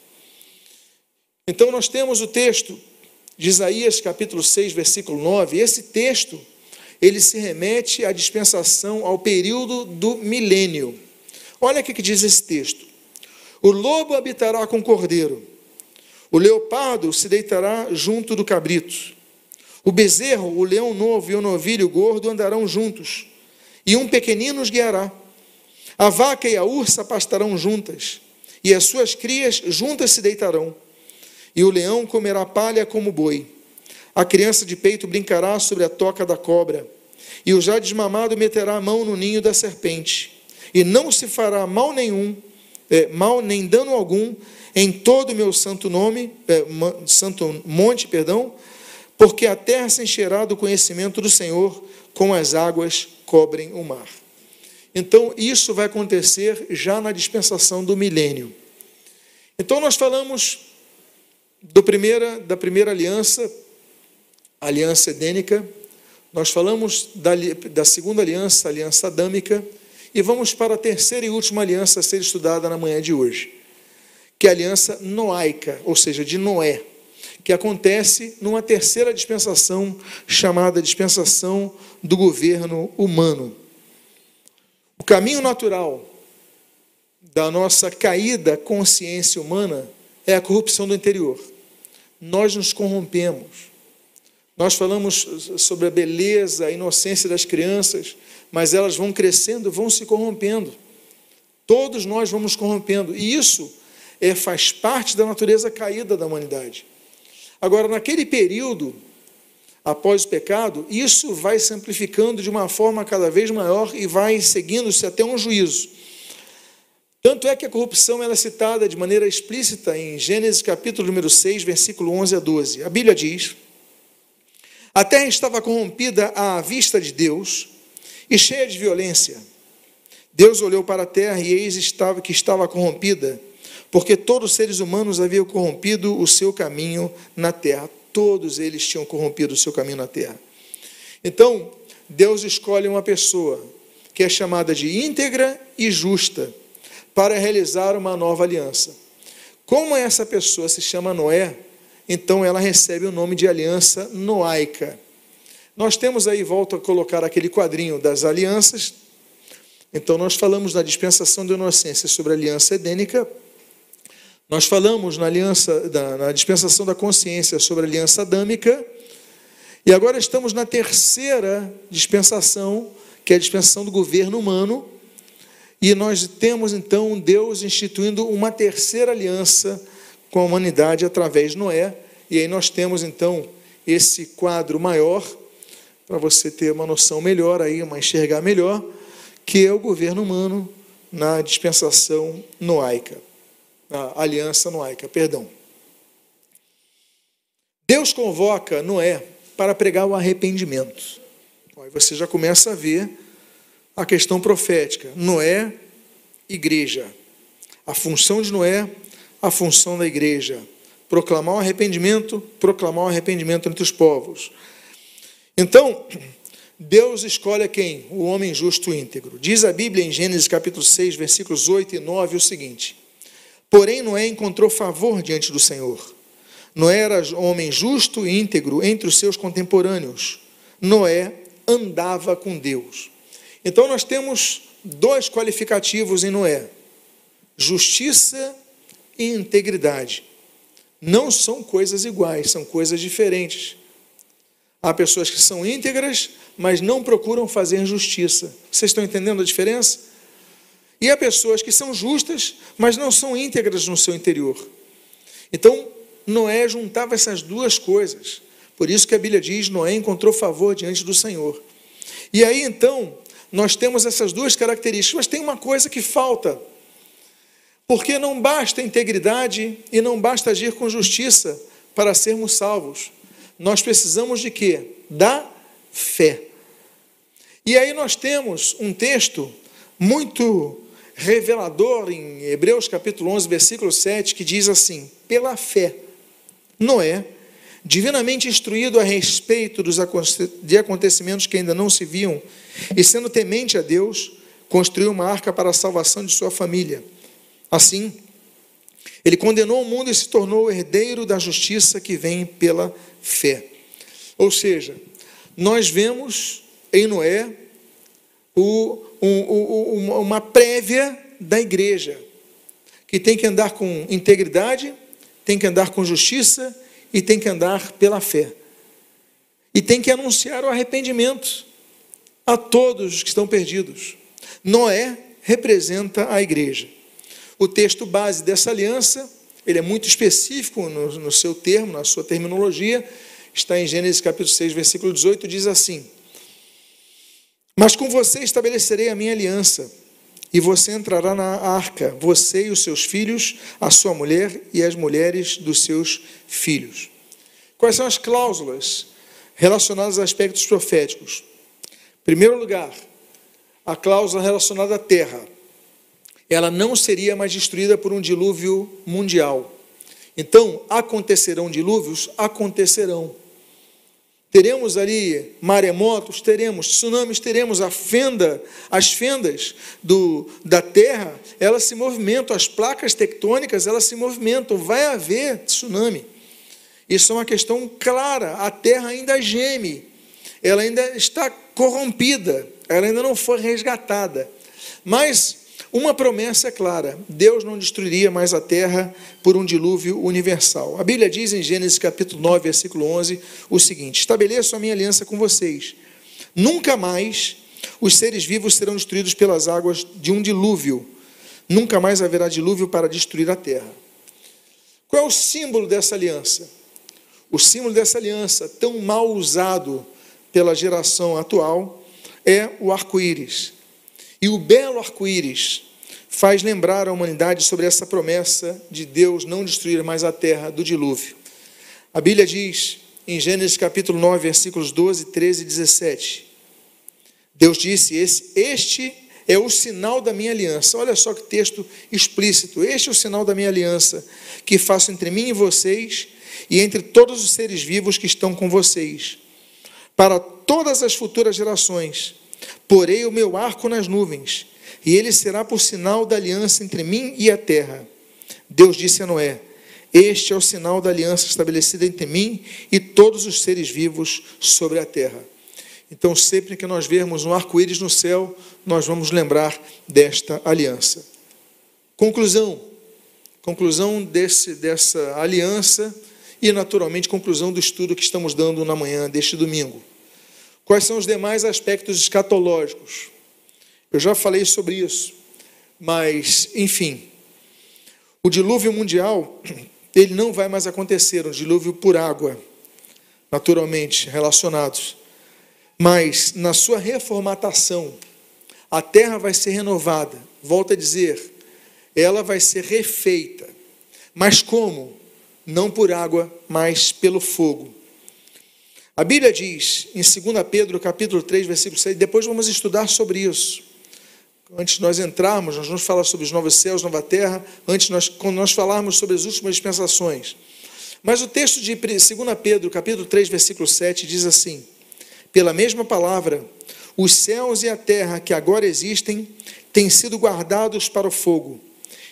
Então nós temos o texto de Isaías capítulo 6, versículo 9. Esse texto, ele se remete à dispensação ao período do milênio. Olha o que diz esse texto. O lobo habitará com o cordeiro, o leopardo se deitará junto do cabrito, o bezerro, o leão novo e o novilho gordo andarão juntos, e um pequenino os guiará. A vaca e a ursa pastarão juntas, e as suas crias juntas se deitarão. E o leão comerá palha como boi. A criança de peito brincará sobre a toca da cobra, e o já desmamado meterá a mão no ninho da serpente. E não se fará mal nenhum, é, mal nem dano algum, em todo o meu santo nome, é, santo monte, perdão, porque a terra se encherá do conhecimento do Senhor, como as águas cobrem o mar. Então, isso vai acontecer já na dispensação do milênio. Então, nós falamos do primeira, da primeira aliança, aliança edênica, nós falamos da, da segunda aliança, aliança adâmica, e vamos para a terceira e última aliança a ser estudada na manhã de hoje, que é a aliança noaica, ou seja, de Noé que acontece numa terceira dispensação, chamada dispensação do governo humano. O caminho natural da nossa caída consciência humana é a corrupção do interior. Nós nos corrompemos. Nós falamos sobre a beleza, a inocência das crianças, mas elas vão crescendo, vão se corrompendo. Todos nós vamos corrompendo. E isso é, faz parte da natureza caída da humanidade. Agora, naquele período, após o pecado, isso vai se amplificando de uma forma cada vez maior e vai seguindo-se até um juízo. Tanto é que a corrupção é citada de maneira explícita em Gênesis capítulo número 6, versículo 11 a 12. A Bíblia diz: A terra estava corrompida à vista de Deus e cheia de violência. Deus olhou para a terra e eis estava que estava corrompida porque todos os seres humanos haviam corrompido o seu caminho na terra. Todos eles tinham corrompido o seu caminho na terra. Então, Deus escolhe uma pessoa que é chamada de íntegra e justa para realizar uma nova aliança. Como essa pessoa se chama Noé, então ela recebe o nome de aliança noaica. Nós temos aí, volto a colocar aquele quadrinho das alianças. Então, nós falamos na dispensação da inocência sobre a aliança edênica, nós falamos na aliança, na dispensação da consciência sobre a aliança adâmica, e agora estamos na terceira dispensação, que é a dispensação do governo humano, e nós temos então Deus instituindo uma terceira aliança com a humanidade através de Noé, e aí nós temos então esse quadro maior, para você ter uma noção melhor aí, uma enxergar melhor, que é o governo humano na dispensação noaica a aliança noaica, perdão. Deus convoca Noé para pregar o arrependimento. Aí você já começa a ver a questão profética. Noé, igreja. A função de Noé, a função da igreja. Proclamar o arrependimento, proclamar o arrependimento entre os povos. Então, Deus escolhe quem? O homem justo e íntegro. Diz a Bíblia em Gênesis capítulo 6, versículos 8 e 9 o seguinte: Porém, Noé encontrou favor diante do Senhor. Noé era homem justo e íntegro entre os seus contemporâneos. Noé andava com Deus. Então, nós temos dois qualificativos em Noé: justiça e integridade. Não são coisas iguais, são coisas diferentes. Há pessoas que são íntegras, mas não procuram fazer justiça. Vocês estão entendendo a diferença? E há pessoas que são justas, mas não são íntegras no seu interior. Então, Noé juntava essas duas coisas. Por isso que a Bíblia diz: Noé encontrou favor diante do Senhor. E aí então, nós temos essas duas características, mas tem uma coisa que falta. Porque não basta integridade e não basta agir com justiça para sermos salvos. Nós precisamos de quê? Da fé. E aí nós temos um texto muito revelador em Hebreus capítulo 11, versículo 7, que diz assim: Pela fé, Noé, divinamente instruído a respeito dos de acontecimentos que ainda não se viam, e sendo temente a Deus, construiu uma arca para a salvação de sua família. Assim, ele condenou o mundo e se tornou herdeiro da justiça que vem pela fé. Ou seja, nós vemos em Noé o um, um, uma prévia da igreja, que tem que andar com integridade, tem que andar com justiça e tem que andar pela fé. E tem que anunciar o arrependimento a todos os que estão perdidos. Noé representa a igreja. O texto base dessa aliança, ele é muito específico no, no seu termo, na sua terminologia, está em Gênesis capítulo 6, versículo 18, diz assim: mas com você estabelecerei a minha aliança, e você entrará na arca, você e os seus filhos, a sua mulher e as mulheres dos seus filhos. Quais são as cláusulas relacionadas a aspectos proféticos? Em primeiro lugar, a cláusula relacionada à terra. Ela não seria mais destruída por um dilúvio mundial. Então, acontecerão dilúvios? Acontecerão. Teremos ali maremotos, teremos tsunamis, teremos a fenda, as fendas do, da terra, elas se movimentam, as placas tectônicas, elas se movimentam, vai haver tsunami. Isso é uma questão clara, a terra ainda geme, ela ainda está corrompida, ela ainda não foi resgatada. Mas uma promessa é clara: Deus não destruiria mais a terra por um dilúvio universal. A Bíblia diz em Gênesis capítulo 9, versículo 11, o seguinte: Estabeleço a minha aliança com vocês. Nunca mais os seres vivos serão destruídos pelas águas de um dilúvio. Nunca mais haverá dilúvio para destruir a terra. Qual é o símbolo dessa aliança? O símbolo dessa aliança, tão mal usado pela geração atual, é o arco-íris. E o belo arco-íris faz lembrar a humanidade sobre essa promessa de Deus não destruir mais a terra do dilúvio. A Bíblia diz em Gênesis capítulo 9, versículos 12, 13 e 17. Deus disse: Este é o sinal da minha aliança. Olha só que texto explícito. Este é o sinal da minha aliança que faço entre mim e vocês e entre todos os seres vivos que estão com vocês, para todas as futuras gerações. Porei o meu arco nas nuvens e ele será por sinal da aliança entre mim e a terra. Deus disse a Noé: Este é o sinal da aliança estabelecida entre mim e todos os seres vivos sobre a terra. Então, sempre que nós vermos um arco-íris no céu, nós vamos lembrar desta aliança. Conclusão. Conclusão desse, dessa aliança e, naturalmente, conclusão do estudo que estamos dando na manhã deste domingo. Quais são os demais aspectos escatológicos? Eu já falei sobre isso, mas, enfim, o dilúvio mundial, ele não vai mais acontecer, um dilúvio por água, naturalmente relacionados. Mas na sua reformatação, a terra vai ser renovada. Volto a dizer, ela vai ser refeita. Mas como? Não por água, mas pelo fogo. A Bíblia diz em 2 Pedro, capítulo 3, versículo 6, depois vamos estudar sobre isso antes de nós entrarmos, nós vamos falar sobre os novos céus, nova terra, antes nós, quando nós falarmos sobre as últimas dispensações. Mas o texto de 2 Pedro, capítulo 3, versículo 7, diz assim: Pela mesma palavra, os céus e a terra que agora existem têm sido guardados para o fogo,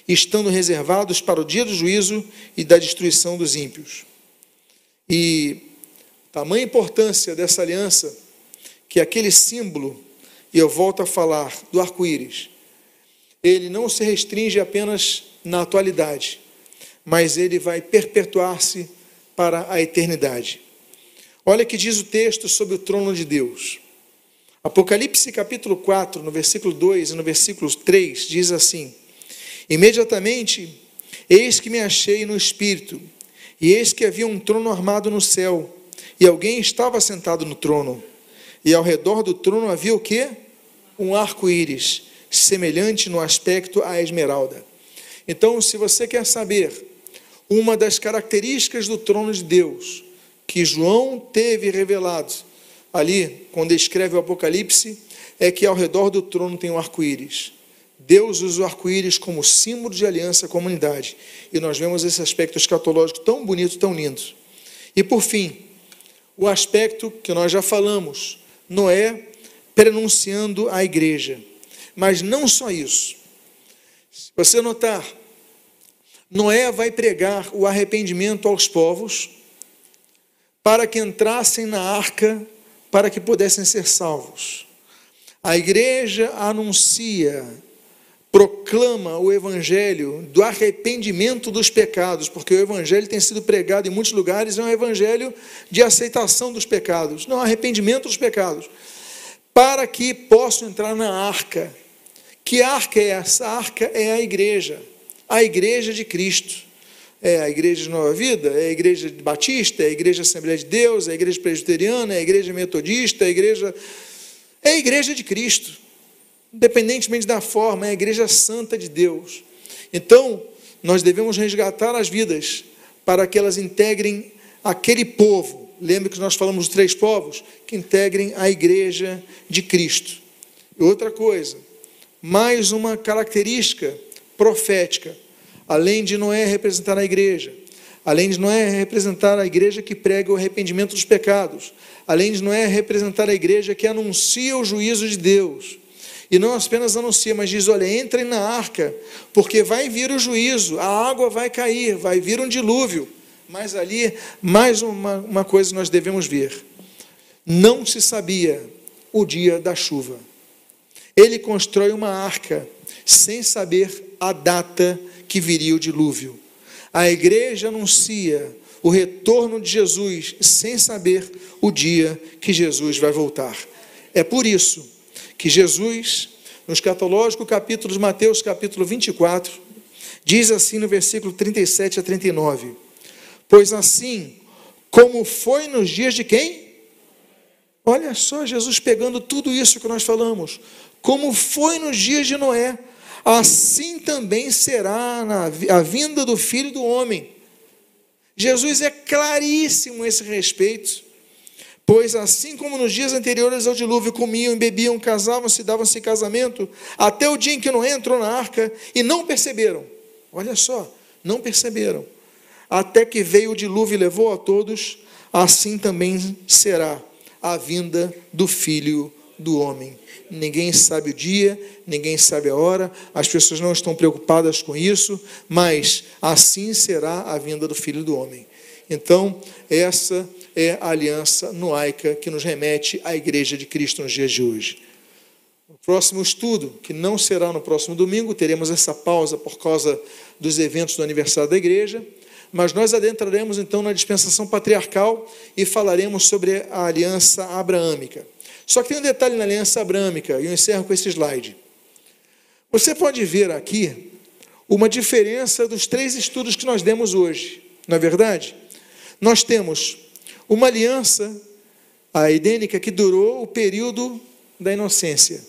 estando reservados para o dia do juízo e da destruição dos ímpios. E tamanha importância dessa aliança, que aquele símbolo e eu volto a falar do arco-íris, ele não se restringe apenas na atualidade, mas ele vai perpetuar-se para a eternidade. Olha que diz o texto sobre o trono de Deus. Apocalipse capítulo 4, no versículo 2 e no versículo 3, diz assim: Imediatamente, eis que me achei no espírito, e eis que havia um trono armado no céu, e alguém estava sentado no trono. E ao redor do trono havia o quê? um arco-íris, semelhante no aspecto à esmeralda. Então, se você quer saber uma das características do trono de Deus, que João teve revelado ali, quando escreve o Apocalipse, é que ao redor do trono tem um arco-íris. Deus usa o arco-íris como símbolo de aliança com a humanidade. E nós vemos esse aspecto escatológico tão bonito, tão lindo. E por fim, o aspecto que nós já falamos, Noé prenunciando a igreja. Mas não só isso. Se você notar, Noé vai pregar o arrependimento aos povos para que entrassem na arca, para que pudessem ser salvos. A igreja anuncia, proclama o evangelho do arrependimento dos pecados, porque o evangelho tem sido pregado em muitos lugares, é um evangelho de aceitação dos pecados, não arrependimento dos pecados para que possam entrar na arca. Que arca é essa? A arca é a igreja, a igreja de Cristo. É a igreja de Nova Vida, é a igreja de Batista, é a igreja Assembleia de Deus, é a igreja presbiteriana, é a igreja metodista, é a igreja. É a igreja de Cristo. Independentemente da forma, é a igreja santa de Deus. Então, nós devemos resgatar as vidas para que elas integrem aquele povo, lembre que nós falamos dos três povos, que integrem a igreja de Cristo. E outra coisa, mais uma característica profética, além de Noé representar a igreja, além de Noé representar a igreja que prega o arrependimento dos pecados, além de Noé representar a igreja que anuncia o juízo de Deus. E não apenas anuncia, mas diz: olha, entrem na arca, porque vai vir o juízo, a água vai cair, vai vir um dilúvio. Mas ali, mais uma, uma coisa nós devemos ver: não se sabia o dia da chuva. Ele constrói uma arca sem saber a data que viria o dilúvio. A igreja anuncia o retorno de Jesus sem saber o dia que Jesus vai voltar. É por isso que Jesus, no escatológico capítulo de Mateus, capítulo 24, diz assim no versículo 37 a 39: Pois assim, como foi nos dias de quem? Olha só, Jesus pegando tudo isso que nós falamos, como foi nos dias de Noé, assim também será na, a vinda do filho do homem. Jesus é claríssimo a esse respeito. Pois assim como nos dias anteriores ao dilúvio comiam, bebiam, casavam-se, davam-se casamento, até o dia em que Noé entrou na arca e não perceberam. Olha só, não perceberam. Até que veio o dilúvio e levou a todos, assim também será a vinda do filho do homem. Ninguém sabe o dia, ninguém sabe a hora, as pessoas não estão preocupadas com isso, mas assim será a vinda do Filho do Homem. Então, essa é a aliança noaica que nos remete à Igreja de Cristo nos dias de hoje. O próximo estudo, que não será no próximo domingo, teremos essa pausa por causa dos eventos do aniversário da igreja, mas nós adentraremos então na dispensação patriarcal e falaremos sobre a aliança abraâmica. Só que tem um detalhe na aliança abrâmica, e eu encerro com esse slide. Você pode ver aqui uma diferença dos três estudos que nós demos hoje, não é verdade? Nós temos uma aliança, a edênica, que durou o período da inocência.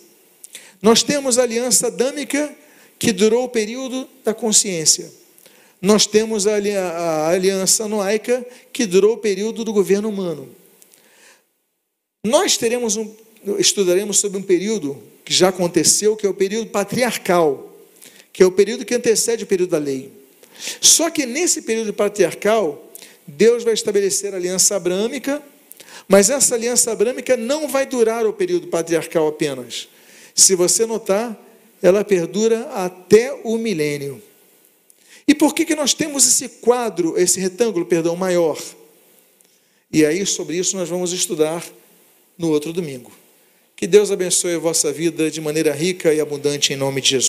Nós temos a aliança adâmica, que durou o período da consciência. Nós temos a aliança noaica, que durou o período do governo humano. Nós teremos um, estudaremos sobre um período que já aconteceu, que é o período patriarcal, que é o período que antecede o período da lei. Só que nesse período patriarcal, Deus vai estabelecer a aliança abrâmica, mas essa aliança abrâmica não vai durar o período patriarcal apenas. Se você notar, ela perdura até o milênio. E por que, que nós temos esse quadro, esse retângulo, perdão, maior? E aí, sobre isso, nós vamos estudar no outro domingo. Que Deus abençoe a vossa vida de maneira rica e abundante em nome de Jesus.